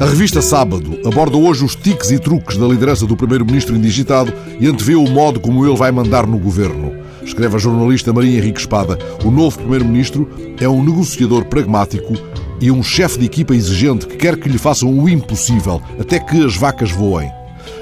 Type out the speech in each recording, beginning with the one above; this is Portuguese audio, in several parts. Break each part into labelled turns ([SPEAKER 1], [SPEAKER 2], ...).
[SPEAKER 1] A revista Sábado aborda hoje os tiques e truques da liderança do primeiro-ministro indigitado e antevê o modo como ele vai mandar no governo. Escreve a jornalista Maria Henrique Espada. O novo primeiro-ministro é um negociador pragmático e um chefe de equipa exigente que quer que lhe façam o impossível, até que as vacas voem.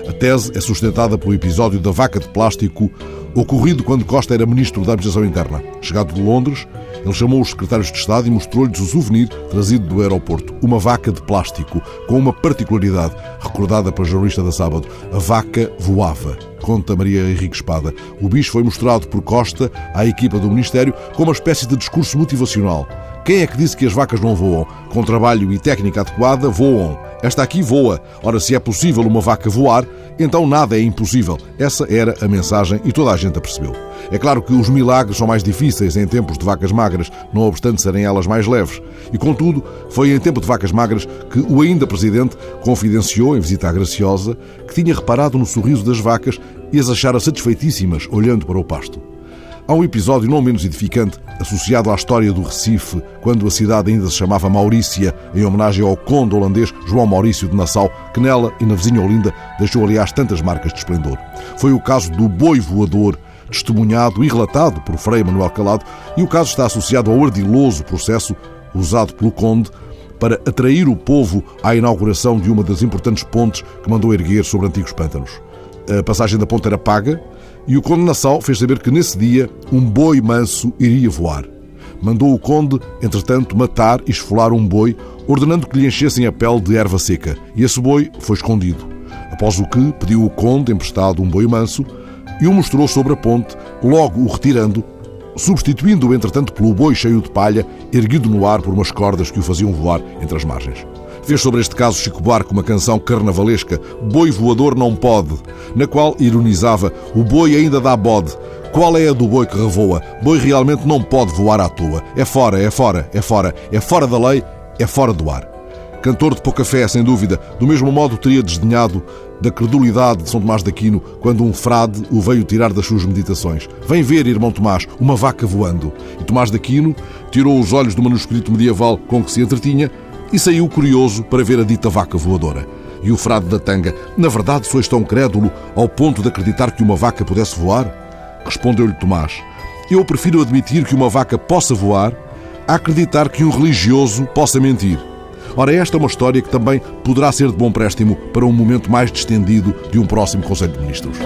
[SPEAKER 1] A tese é sustentada pelo episódio da vaca de plástico ocorrido quando Costa era ministro da Administração Interna. Chegado de Londres, ele chamou os secretários de Estado e mostrou-lhes o souvenir trazido do aeroporto. Uma vaca de plástico, com uma particularidade, recordada pela jornalista da sábado. A vaca voava. Conta Maria Henrique Espada. O bicho foi mostrado por Costa à equipa do Ministério como uma espécie de discurso motivacional. Quem é que disse que as vacas não voam? Com trabalho e técnica adequada, voam. Esta aqui voa. Ora, se é possível uma vaca voar, então nada é impossível. Essa era a mensagem e toda a gente a percebeu. É claro que os milagres são mais difíceis em tempos de vacas magras, não obstante serem elas mais leves. E contudo, foi em tempo de vacas magras que o ainda presidente confidenciou em visita à Graciosa que tinha reparado no sorriso das vacas e as achara satisfeitíssimas olhando para o pasto. Há um episódio não menos edificante associado à história do Recife, quando a cidade ainda se chamava Maurícia, em homenagem ao conde holandês João Maurício de Nassau, que nela e na vizinha Olinda deixou, aliás, tantas marcas de esplendor. Foi o caso do boi voador, testemunhado e relatado por Frei Manuel Calado, e o caso está associado ao ardiloso processo usado pelo conde para atrair o povo à inauguração de uma das importantes pontes que mandou erguer sobre antigos pântanos. A passagem da ponte era paga, e o conde Nassau fez saber que nesse dia um boi manso iria voar. Mandou o conde, entretanto, matar e esfolar um boi, ordenando que lhe enchessem a pele de erva seca, e esse boi foi escondido. Após o que, pediu o conde emprestado um boi manso e o mostrou sobre a ponte, logo o retirando, substituindo-o, entretanto, pelo boi cheio de palha, erguido no ar por umas cordas que o faziam voar entre as margens. Fez sobre este caso Chico Buarque uma canção carnavalesca, Boi Voador Não Pode, na qual ironizava: O boi ainda dá bode. Qual é a do boi que revoa? Boi realmente não pode voar à toa. É fora, é fora, é fora, é fora da lei, é fora do ar. Cantor de pouca fé, sem dúvida, do mesmo modo teria desdenhado da credulidade de São Tomás de Aquino quando um frade o veio tirar das suas meditações. Vem ver, irmão Tomás, uma vaca voando. E Tomás de Aquino tirou os olhos do manuscrito medieval com que se entretinha, e saiu curioso para ver a dita vaca voadora. E o frade da tanga, na verdade sois tão crédulo ao ponto de acreditar que uma vaca pudesse voar? Respondeu-lhe Tomás, eu prefiro admitir que uma vaca possa voar a acreditar que um religioso possa mentir. Ora, esta é uma história que também poderá ser de bom préstimo para um momento mais distendido de um próximo Conselho de Ministros.